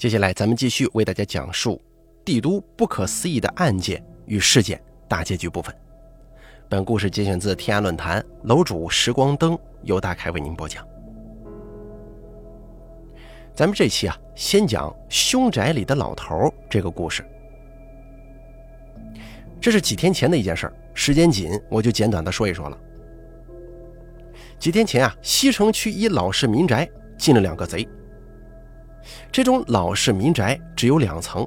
接下来，咱们继续为大家讲述帝都不可思议的案件与事件大结局部分。本故事节选自天涯论坛，楼主时光灯由大凯为您播讲。咱们这期啊，先讲凶宅里的老头这个故事。这是几天前的一件事儿，时间紧，我就简短的说一说了。几天前啊，西城区一老式民宅进了两个贼。这种老式民宅只有两层，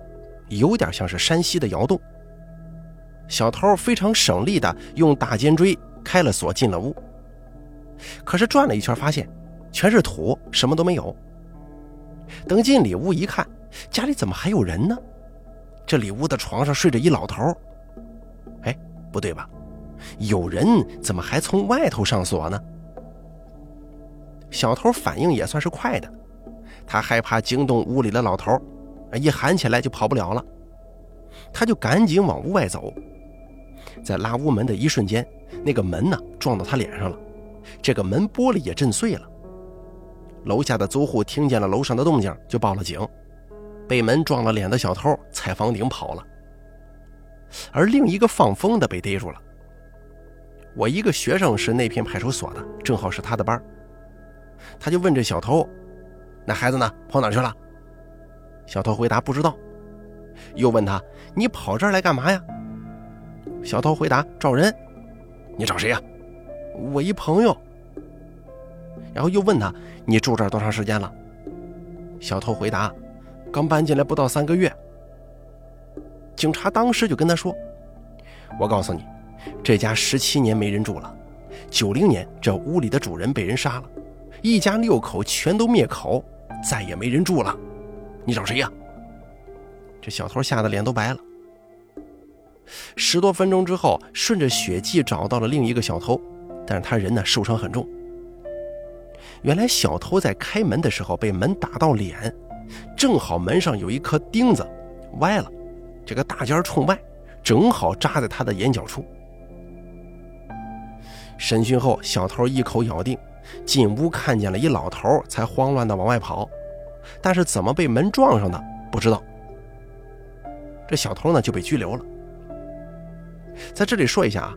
有点像是山西的窑洞。小偷非常省力的用大尖锥开了锁，进了屋。可是转了一圈，发现全是土，什么都没有。等进里屋一看，家里怎么还有人呢？这里屋的床上睡着一老头。哎，不对吧？有人怎么还从外头上锁呢？小偷反应也算是快的，他害怕惊动屋里的老头，一喊起来就跑不了了。他就赶紧往屋外走，在拉屋门的一瞬间，那个门呢撞到他脸上了，这个门玻璃也震碎了。楼下的租户听见了楼上的动静，就报了警。被门撞了脸的小偷踩房顶跑了。而另一个放风的被逮住了。我一个学生是那片派出所的，正好是他的班。他就问这小偷：“那孩子呢？跑哪去了？”小偷回答：“不知道。”又问他：“你跑这儿来干嘛呀？”小偷回答：“找人。”“你找谁呀？”“我一朋友。”然后又问他：“你住这儿多长时间了？”小偷回答：“刚搬进来不到三个月。”警察当时就跟他说：“我告诉你，这家十七年没人住了。九零年这屋里的主人被人杀了，一家六口全都灭口，再也没人住了。你找谁呀？”这小偷吓得脸都白了。十多分钟之后，顺着血迹找到了另一个小偷，但是他人呢受伤很重。原来小偷在开门的时候被门打到脸，正好门上有一颗钉子歪了。这个大尖冲外，正好扎在他的眼角处。审讯后，小偷一口咬定进屋看见了一老头，才慌乱的往外跑。但是怎么被门撞上的，不知道。这小偷呢就被拘留了。在这里说一下啊，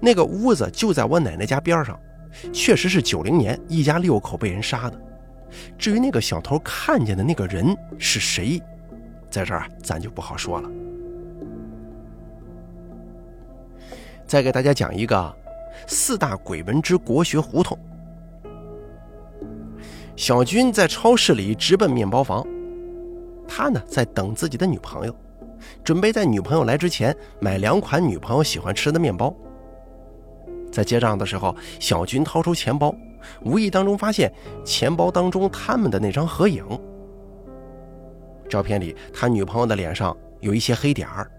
那个屋子就在我奶奶家边上，确实是九零年一家六口被人杀的。至于那个小偷看见的那个人是谁，在这儿咱就不好说了。再给大家讲一个四大鬼门之国学胡同。小军在超市里直奔面包房，他呢在等自己的女朋友，准备在女朋友来之前买两款女朋友喜欢吃的面包。在结账的时候，小军掏出钱包，无意当中发现钱包当中他们的那张合影。照片里，他女朋友的脸上有一些黑点儿。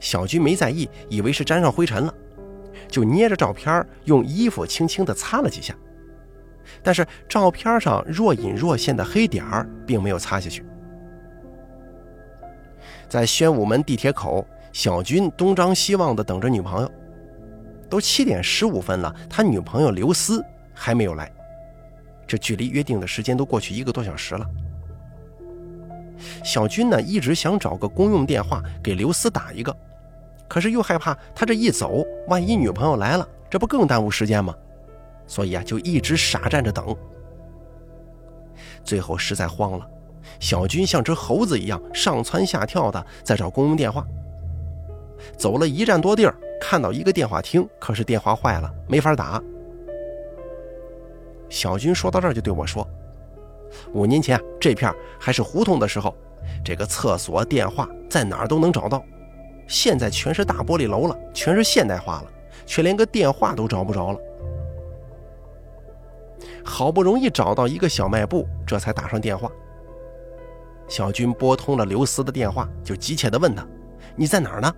小军没在意，以为是沾上灰尘了，就捏着照片用衣服轻轻地擦了几下。但是照片上若隐若现的黑点儿并没有擦下去。在宣武门地铁口，小军东张西望地等着女朋友。都七点十五分了，他女朋友刘思还没有来，这距离约定的时间都过去一个多小时了。小军呢，一直想找个公用电话给刘思打一个，可是又害怕他这一走，万一女朋友来了，这不更耽误时间吗？所以啊，就一直傻站着等。最后实在慌了，小军像只猴子一样上蹿下跳的在找公用电话。走了一站多地儿，看到一个电话亭，可是电话坏了，没法打。小军说到这儿就对我说。五年前这片还是胡同的时候，这个厕所、电话在哪儿都能找到。现在全是大玻璃楼了，全是现代化了，却连个电话都找不着了。好不容易找到一个小卖部，这才打上电话。小军拨通了刘思的电话，就急切地问他：“你在哪儿呢？”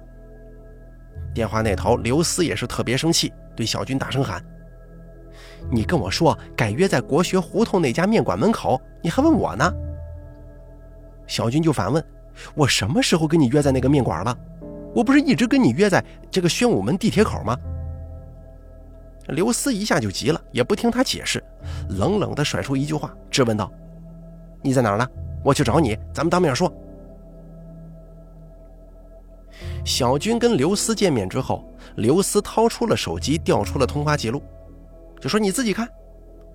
电话那头刘思也是特别生气，对小军大声喊。你跟我说改约在国学胡同那家面馆门口，你还问我呢？小军就反问：“我什么时候跟你约在那个面馆了？我不是一直跟你约在这个宣武门地铁口吗？”刘思一下就急了，也不听他解释，冷冷地甩出一句话，质问道：“你在哪儿呢？我去找你，咱们当面说。小军跟刘思见面之后，刘思掏出了手机，调出了通话记录，就说：“你自己看，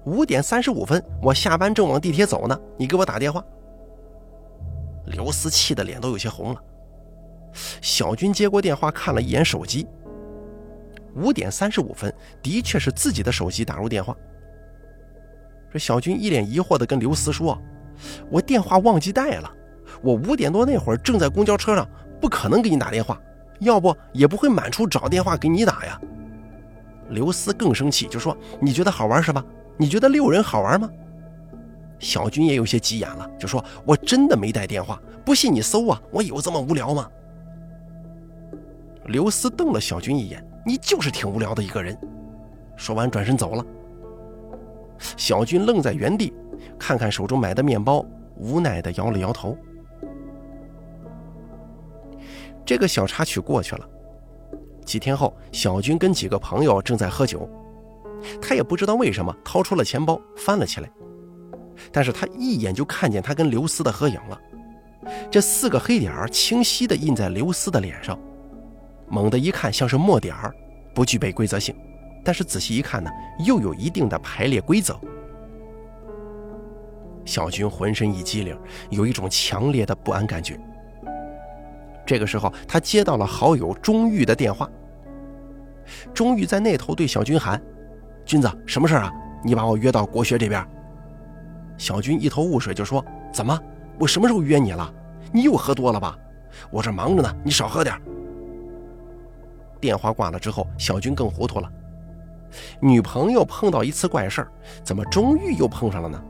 五点三十五分，我下班正往地铁走呢，你给我打电话。”刘思气的脸都有些红了。小军接过电话，看了一眼手机，五点三十五分，的确是自己的手机打入电话。这小军一脸疑惑的跟刘思说：“我电话忘记带了，我五点多那会儿正在公交车上。”不可能给你打电话，要不也不会满处找电话给你打呀。刘思更生气，就说：“你觉得好玩是吧？你觉得遛人好玩吗？”小军也有些急眼了，就说：“我真的没带电话，不信你搜啊，我有这么无聊吗？”刘思瞪了小军一眼：“你就是挺无聊的一个人。”说完转身走了。小军愣在原地，看看手中买的面包，无奈地摇了摇头。这个小插曲过去了。几天后，小军跟几个朋友正在喝酒，他也不知道为什么掏出了钱包翻了起来，但是他一眼就看见他跟刘思的合影了。这四个黑点儿清晰地印在刘思的脸上，猛地一看像是墨点儿，不具备规则性，但是仔细一看呢，又有一定的排列规则。小军浑身一激灵，有一种强烈的不安感觉。这个时候，他接到了好友钟玉的电话。钟玉在那头对小军喊：“君子，什么事啊？你把我约到国学这边。”小军一头雾水，就说：“怎么？我什么时候约你了？你又喝多了吧？我这忙着呢，你少喝点。”电话挂了之后，小军更糊涂了。女朋友碰到一次怪事儿，怎么钟玉又碰上了呢？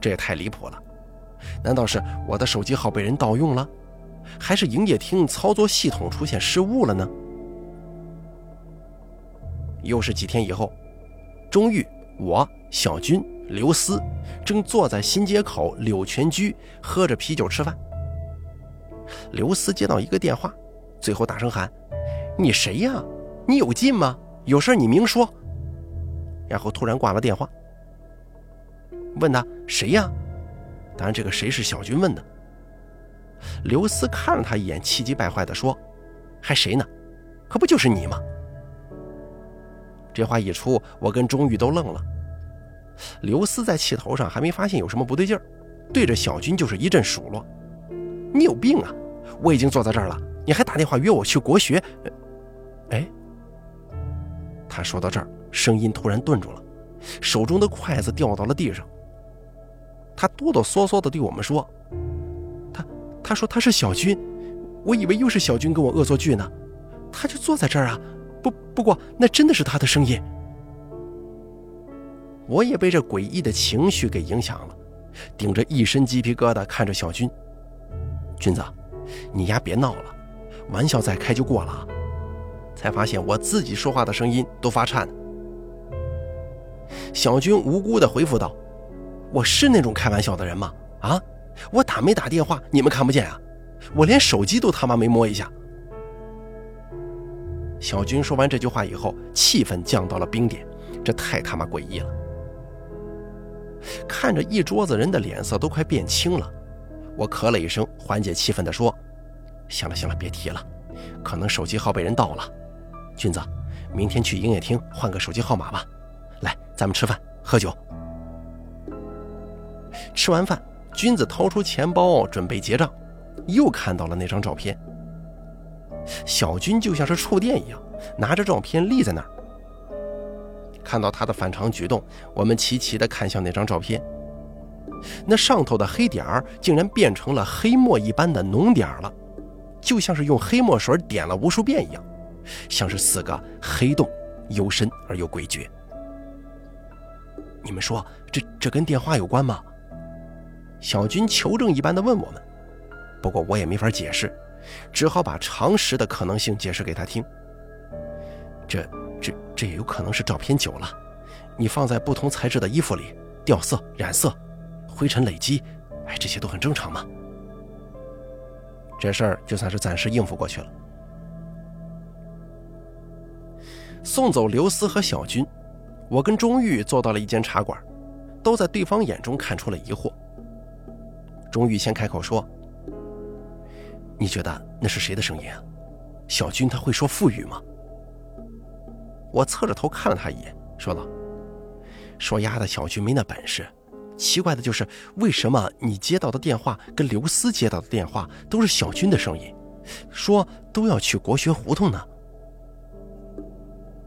这也太离谱了！难道是我的手机号被人盗用了？还是营业厅操作系统出现失误了呢？又是几天以后，钟玉、我、小军、刘思正坐在新街口柳泉居喝着啤酒吃饭。刘思接到一个电话，最后大声喊：“你谁呀？你有劲吗？有事你明说。”然后突然挂了电话。问他谁呀？当然，这个谁是小军问的。刘思看了他一眼，气急败坏地说：“还谁呢？可不就是你吗？”这话一出，我跟钟玉都愣了。刘思在气头上还没发现有什么不对劲儿，对着小军就是一阵数落：“你有病啊！我已经坐在这儿了，你还打电话约我去国学？”哎，他说到这儿，声音突然顿住了，手中的筷子掉到了地上。他哆哆嗦嗦地对我们说。他他说他是小军，我以为又是小军跟我恶作剧呢。他就坐在这儿啊，不不过那真的是他的声音。我也被这诡异的情绪给影响了，顶着一身鸡皮疙瘩看着小军。君子，你丫别闹了，玩笑再开就过了。才发现我自己说话的声音都发颤。小军无辜的回复道：“我是那种开玩笑的人吗？啊？”我打没打电话，你们看不见啊！我连手机都他妈没摸一下。小军说完这句话以后，气氛降到了冰点，这太他妈诡异了。看着一桌子人的脸色都快变青了，我咳了一声，缓解气氛的说：“行了行了，别提了，可能手机号被人盗了。君子，明天去营业厅换个手机号码吧。来，咱们吃饭喝酒。吃完饭。”君子掏出钱包准备结账，又看到了那张照片。小军就像是触电一样，拿着照片立在那儿。看到他的反常举动，我们齐齐地看向那张照片。那上头的黑点儿竟然变成了黑墨一般的浓点了，就像是用黑墨水点了无数遍一样，像是四个黑洞，幽深而又诡谲。你们说，这这跟电话有关吗？小军求证一般的问我们，不过我也没法解释，只好把常识的可能性解释给他听。这、这、这也有可能是照片久了，你放在不同材质的衣服里，掉色、染色、灰尘累积，哎，这些都很正常嘛。这事儿就算是暂时应付过去了。送走刘思和小军，我跟钟玉坐到了一间茶馆，都在对方眼中看出了疑惑。钟玉先开口说：“你觉得那是谁的声音啊？小军他会说腹语吗？”我侧着头看了他一眼，说道：“说丫的，小军没那本事。奇怪的就是，为什么你接到的电话跟刘思接到的电话都是小军的声音，说都要去国学胡同呢？”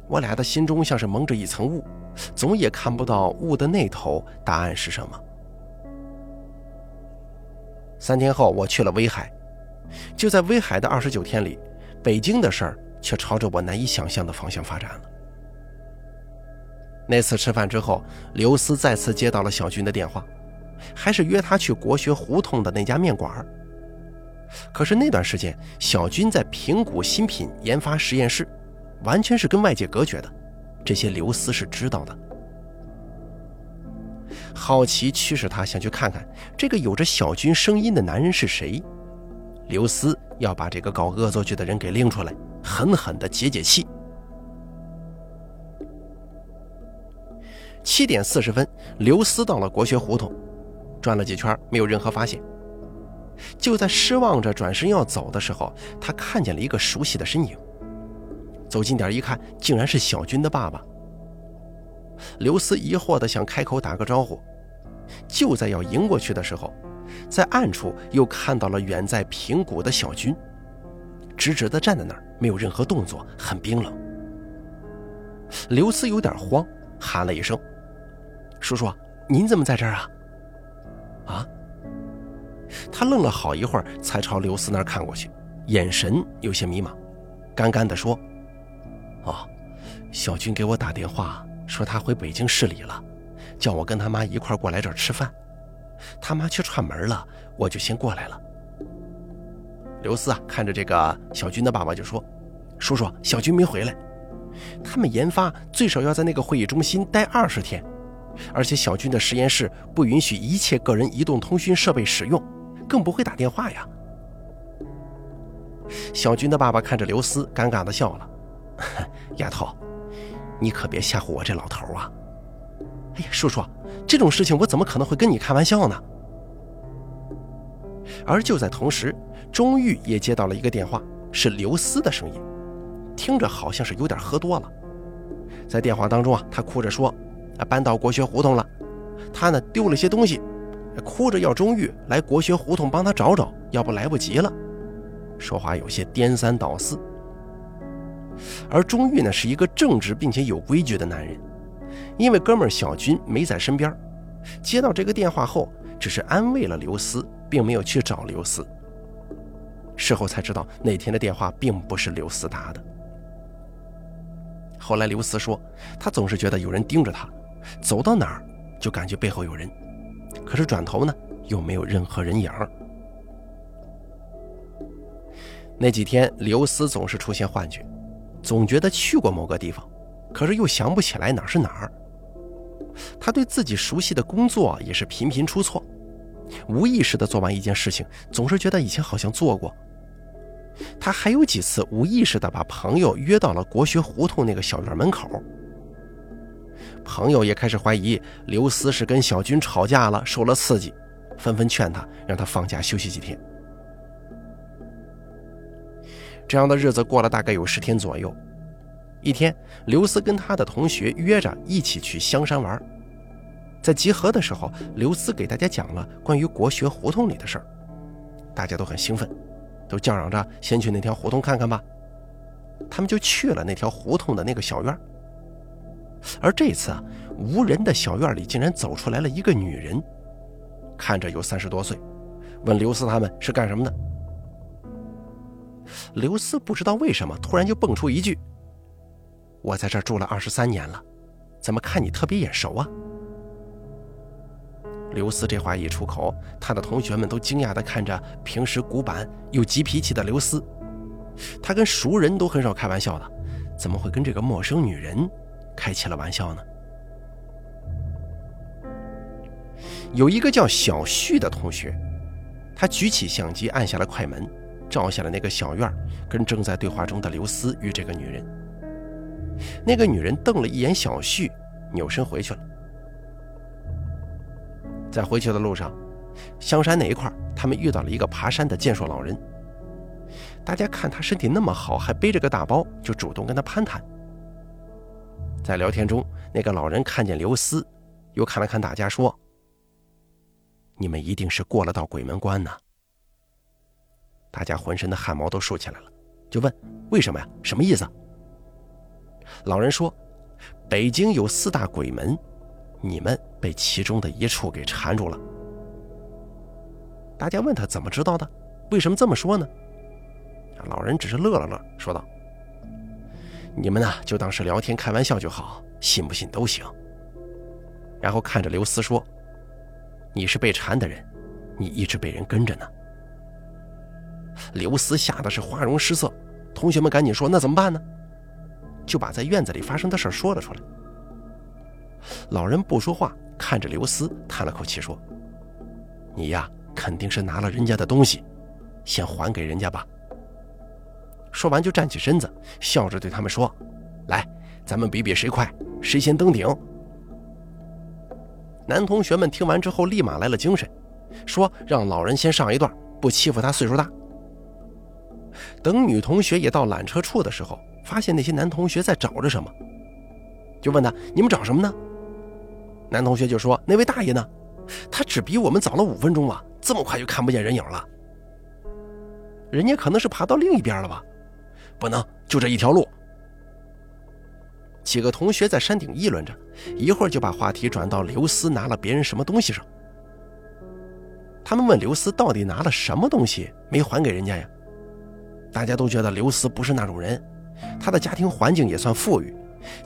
我俩的心中像是蒙着一层雾，总也看不到雾的那头答案是什么。三天后，我去了威海。就在威海的二十九天里，北京的事儿却朝着我难以想象的方向发展了。那次吃饭之后，刘思再次接到了小军的电话，还是约他去国学胡同的那家面馆。可是那段时间，小军在平谷新品研发实验室，完全是跟外界隔绝的，这些刘思是知道的。好奇驱使他想去看看这个有着小军声音的男人是谁。刘思要把这个搞恶作剧的人给拎出来，狠狠地解解气。七点四十分，刘思到了国学胡同，转了几圈，没有任何发现。就在失望着转身要走的时候，他看见了一个熟悉的身影。走近点一看，竟然是小军的爸爸。刘思疑惑地想开口打个招呼，就在要迎过去的时候，在暗处又看到了远在平谷的小军，直直地站在那儿，没有任何动作，很冰冷。刘思有点慌，喊了一声：“叔叔，您怎么在这儿啊？”啊！他愣了好一会儿，才朝刘思那儿看过去，眼神有些迷茫，干干地说：“哦，小军给我打电话。”说他回北京市里了，叫我跟他妈一块过来这儿吃饭，他妈却串门了，我就先过来了。刘思啊，看着这个小军的爸爸就说：“叔叔，小军没回来，他们研发最少要在那个会议中心待二十天，而且小军的实验室不允许一切个人移动通讯设备使用，更不会打电话呀。”小军的爸爸看着刘思，尴尬的笑了：“丫头。”你可别吓唬我这老头啊！哎呀，叔叔，这种事情我怎么可能会跟你开玩笑呢？而就在同时，钟玉也接到了一个电话，是刘思的声音，听着好像是有点喝多了。在电话当中啊，他哭着说：“啊，搬到国学胡同了，他呢丢了些东西，哭着要钟玉来国学胡同帮他找找，要不来不及了。”说话有些颠三倒四。而钟玉呢，是一个正直并且有规矩的男人，因为哥们小军没在身边，接到这个电话后，只是安慰了刘思，并没有去找刘思。事后才知道，那天的电话并不是刘思打的。后来刘思说，他总是觉得有人盯着他，走到哪儿就感觉背后有人，可是转头呢，又没有任何人影。那几天，刘思总是出现幻觉。总觉得去过某个地方，可是又想不起来哪是哪儿。他对自己熟悉的工作也是频频出错，无意识地做完一件事情，总是觉得以前好像做过。他还有几次无意识地把朋友约到了国学胡同那个小院门口。朋友也开始怀疑刘思是跟小军吵架了，受了刺激，纷纷劝他让他放假休息几天。这样的日子过了大概有十天左右。一天，刘思跟他的同学约着一起去香山玩。在集合的时候，刘思给大家讲了关于国学胡同里的事儿，大家都很兴奋，都叫嚷着先去那条胡同看看吧。他们就去了那条胡同的那个小院。而这次啊，无人的小院里竟然走出来了一个女人，看着有三十多岁，问刘思他们是干什么的。刘思不知道为什么突然就蹦出一句：“我在这儿住了二十三年了，怎么看你特别眼熟啊？”刘思这话一出口，他的同学们都惊讶地看着平时古板又急脾气的刘思。他跟熟人都很少开玩笑的，怎么会跟这个陌生女人开起了玩笑呢？有一个叫小旭的同学，他举起相机按下了快门。照下了那个小院跟正在对话中的刘思与这个女人。那个女人瞪了一眼小旭，扭身回去了。在回去的路上，香山那一块，他们遇到了一个爬山的健硕老人。大家看他身体那么好，还背着个大包，就主动跟他攀谈。在聊天中，那个老人看见刘思，又看了看大家，说：“你们一定是过了道鬼门关呢。”大家浑身的汗毛都竖起来了，就问：“为什么呀？什么意思？”老人说：“北京有四大鬼门，你们被其中的一处给缠住了。”大家问他怎么知道的？为什么这么说呢？老人只是乐了乐，说道：“你们呢，就当是聊天开玩笑就好，信不信都行。”然后看着刘思说：“你是被缠的人，你一直被人跟着呢。”刘思吓得是花容失色，同学们赶紧说：“那怎么办呢？”就把在院子里发生的事说了出来。老人不说话，看着刘思，叹了口气说：“你呀。”肯定是拿了人家的东西，先还给人家吧。说完就站起身子，笑着对他们说：“来，咱们比比谁快，谁先登顶。”男同学们听完之后立马来了精神，说让老人先上一段，不欺负他岁数大。等女同学也到缆车处的时候，发现那些男同学在找着什么，就问他：“你们找什么呢？”男同学就说：“那位大爷呢？他只比我们早了五分钟啊。”这么快就看不见人影了，人家可能是爬到另一边了吧？不能，就这一条路。几个同学在山顶议论着，一会儿就把话题转到刘思拿了别人什么东西上。他们问刘思到底拿了什么东西没还给人家呀？大家都觉得刘思不是那种人，他的家庭环境也算富裕，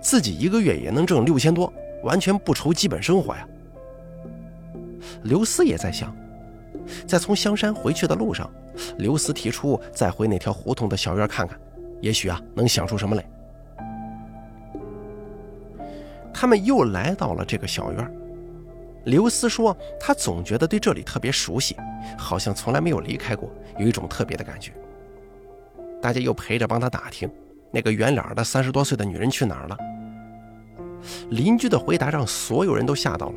自己一个月也能挣六千多，完全不愁基本生活呀。刘思也在想。在从香山回去的路上，刘思提出再回那条胡同的小院看看，也许啊能想出什么来。他们又来到了这个小院，刘思说他总觉得对这里特别熟悉，好像从来没有离开过，有一种特别的感觉。大家又陪着帮他打听，那个圆脸的三十多岁的女人去哪儿了？邻居的回答让所有人都吓到了。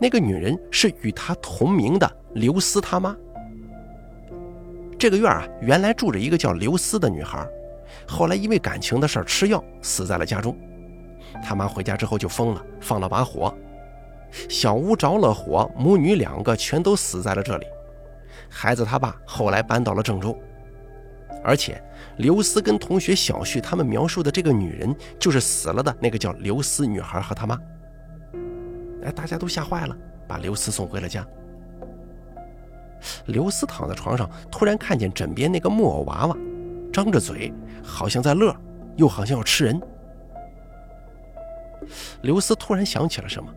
那个女人是与他同名的刘思他妈。这个院啊，原来住着一个叫刘思的女孩，后来因为感情的事吃药死在了家中。他妈回家之后就疯了，放了把火，小屋着了火，母女两个全都死在了这里。孩子他爸后来搬到了郑州，而且刘思跟同学小旭他们描述的这个女人，就是死了的那个叫刘思女孩和他妈。哎，大家都吓坏了，把刘思送回了家。刘思躺在床上，突然看见枕边那个木偶娃娃，张着嘴，好像在乐，又好像要吃人。刘思突然想起了什么，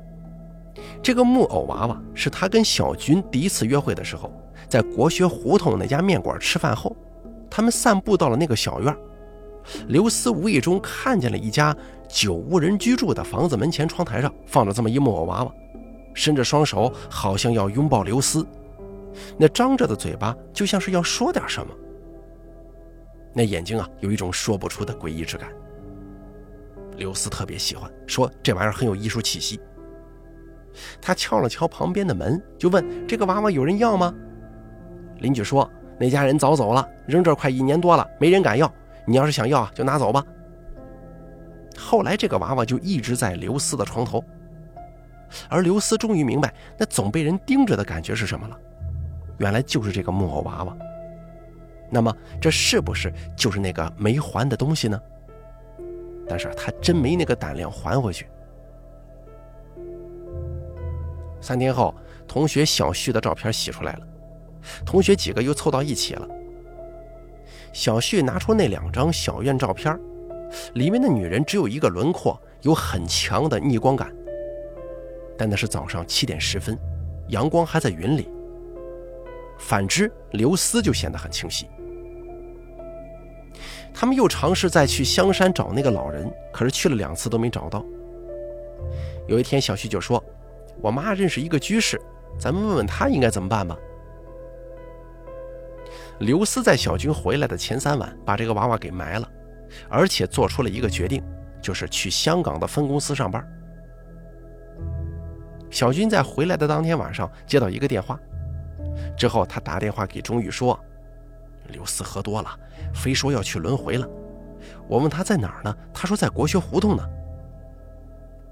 这个木偶娃娃是他跟小军第一次约会的时候，在国学胡同那家面馆吃饭后，他们散步到了那个小院。刘思无意中看见了一家久无人居住的房子，门前窗台上放着这么一木偶娃娃，伸着双手，好像要拥抱刘思，那张着的嘴巴就像是要说点什么，那眼睛啊有一种说不出的诡异之感。刘思特别喜欢，说这玩意儿很有艺术气息。他敲了敲旁边的门，就问这个娃娃有人要吗？邻居说那家人早走了，扔这快一年多了，没人敢要。你要是想要，就拿走吧。后来这个娃娃就一直在刘思的床头，而刘思终于明白那总被人盯着的感觉是什么了，原来就是这个木偶娃娃。那么这是不是就是那个没还的东西呢？但是他真没那个胆量还回去。三天后，同学小旭的照片洗出来了，同学几个又凑到一起了。小旭拿出那两张小院照片，里面的女人只有一个轮廓，有很强的逆光感。但那是早上七点十分，阳光还在云里。反之，刘思就显得很清晰。他们又尝试再去香山找那个老人，可是去了两次都没找到。有一天，小旭就说：“我妈认识一个居士，咱们问问他应该怎么办吧。”刘思在小军回来的前三晚把这个娃娃给埋了，而且做出了一个决定，就是去香港的分公司上班。小军在回来的当天晚上接到一个电话，之后他打电话给钟玉说：“刘思喝多了，非说要去轮回了。我问他在哪儿呢，他说在国学胡同呢。”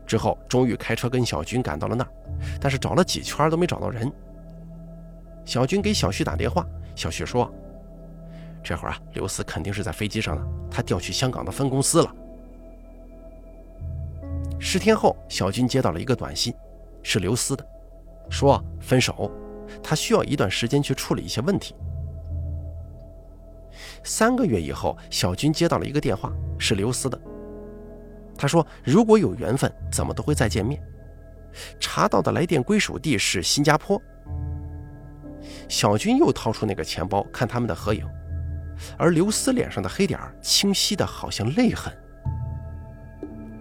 之后，钟玉开车跟小军赶到了那儿，但是找了几圈都没找到人。小军给小旭打电话，小旭说：“这会儿啊，刘四肯定是在飞机上呢，他调去香港的分公司了。”十天后，小军接到了一个短信。是刘思的，说分手，他需要一段时间去处理一些问题。三个月以后，小军接到了一个电话，是刘思的。他说如果有缘分，怎么都会再见面。查到的来电归属地是新加坡。小军又掏出那个钱包，看他们的合影，而刘思脸上的黑点清晰的好像泪痕。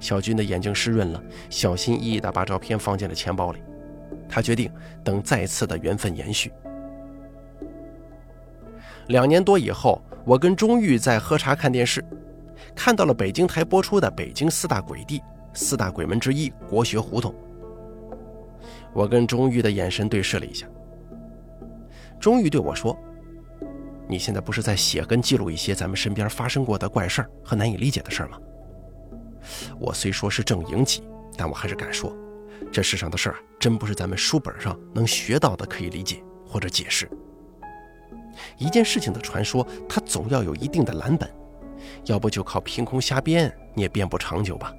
小军的眼睛湿润了，小心翼翼地把照片放进了钱包里。他决定等再次的缘分延续。两年多以后，我跟钟玉在喝茶看电视，看到了北京台播出的北京四大鬼地，四大鬼门之一国学胡同。我跟钟玉的眼神对视了一下。终于对我说：“你现在不是在写跟记录一些咱们身边发生过的怪事儿和难以理解的事儿吗？”我虽说是正营级，但我还是敢说，这世上的事儿啊，真不是咱们书本上能学到的可以理解或者解释。一件事情的传说，它总要有一定的蓝本，要不就靠凭空瞎编，你也编不长久吧？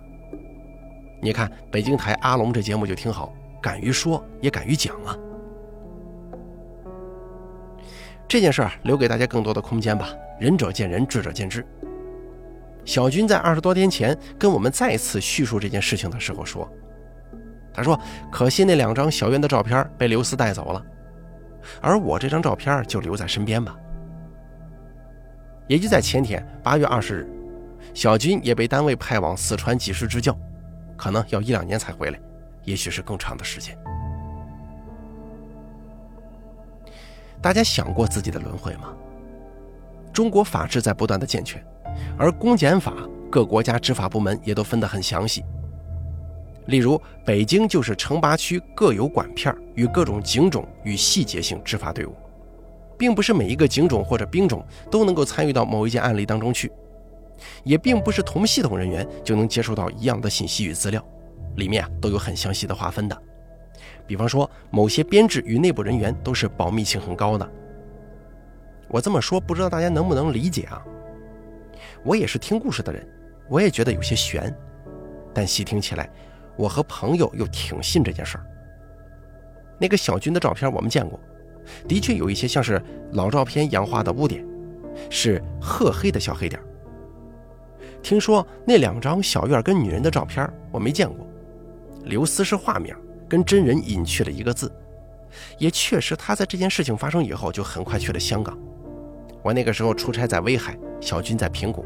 你看北京台阿龙这节目就挺好，敢于说，也敢于讲啊。这件事儿留给大家更多的空间吧，仁者见仁，智者见智。小军在二十多天前跟我们再次叙述这件事情的时候说：“他说，可惜那两张小渊的照片被刘思带走了，而我这张照片就留在身边吧。”也就在前天，八月二十日，小军也被单位派往四川济世支教，可能要一两年才回来，也许是更长的时间。大家想过自己的轮回吗？中国法制在不断的健全。而公检法各国家执法部门也都分得很详细。例如，北京就是城八区各有管片与各种警种与细节性执法队伍，并不是每一个警种或者兵种都能够参与到某一件案例当中去，也并不是同系统人员就能接触到一样的信息与资料，里面啊都有很详细的划分的。比方说，某些编制与内部人员都是保密性很高的。我这么说，不知道大家能不能理解啊？我也是听故事的人，我也觉得有些悬，但细听起来，我和朋友又挺信这件事儿。那个小军的照片我们见过，的确有一些像是老照片氧化的污点，是褐黑的小黑点。听说那两张小院跟女人的照片我没见过，刘思是化名，跟真人隐去了一个字，也确实他在这件事情发生以后就很快去了香港。我那个时候出差在威海，小军在平谷。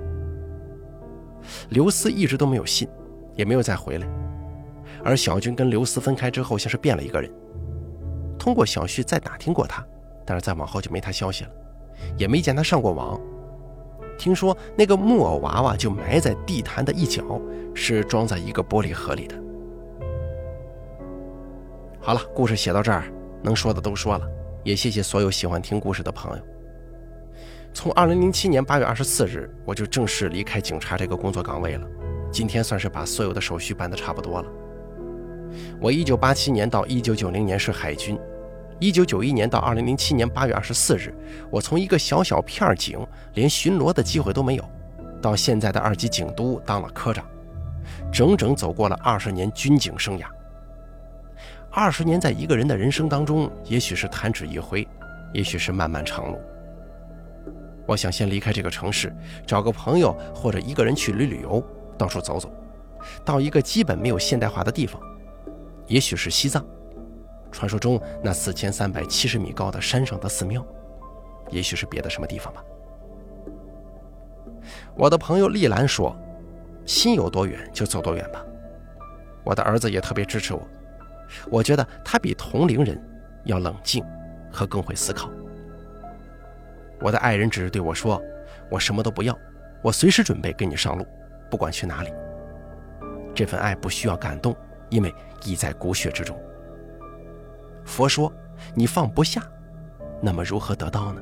刘思一直都没有信，也没有再回来。而小军跟刘思分开之后，像是变了一个人。通过小旭再打听过他，但是再往后就没他消息了，也没见他上过网。听说那个木偶娃娃就埋在地坛的一角，是装在一个玻璃盒里的。好了，故事写到这儿，能说的都说了，也谢谢所有喜欢听故事的朋友。从二零零七年八月二十四日，我就正式离开警察这个工作岗位了。今天算是把所有的手续办得差不多了。我一九八七年到一九九零年是海军，一九九一年到二零零七年八月二十四日，我从一个小小片警，连巡逻的机会都没有，到现在的二级警督当了科长，整整走过了二十年军警生涯。二十年在一个人的人生当中，也许是弹指一挥，也许是漫漫长路。我想先离开这个城市，找个朋友或者一个人去旅旅游，到处走走，到一个基本没有现代化的地方，也许是西藏，传说中那四千三百七十米高的山上的寺庙，也许是别的什么地方吧。我的朋友丽兰说：“心有多远就走多远吧。”我的儿子也特别支持我，我觉得他比同龄人要冷静和更会思考。我的爱人只是对我说：“我什么都不要，我随时准备跟你上路，不管去哪里。”这份爱不需要感动，因为已在骨血之中。佛说你放不下，那么如何得到呢？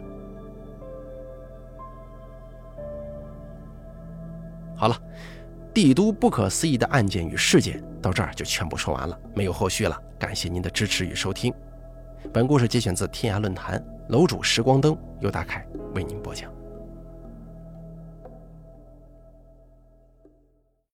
好了，帝都不可思议的案件与事件到这儿就全部说完了，没有后续了。感谢您的支持与收听。本故事节选自天涯论坛，楼主时光灯由大凯为您播讲。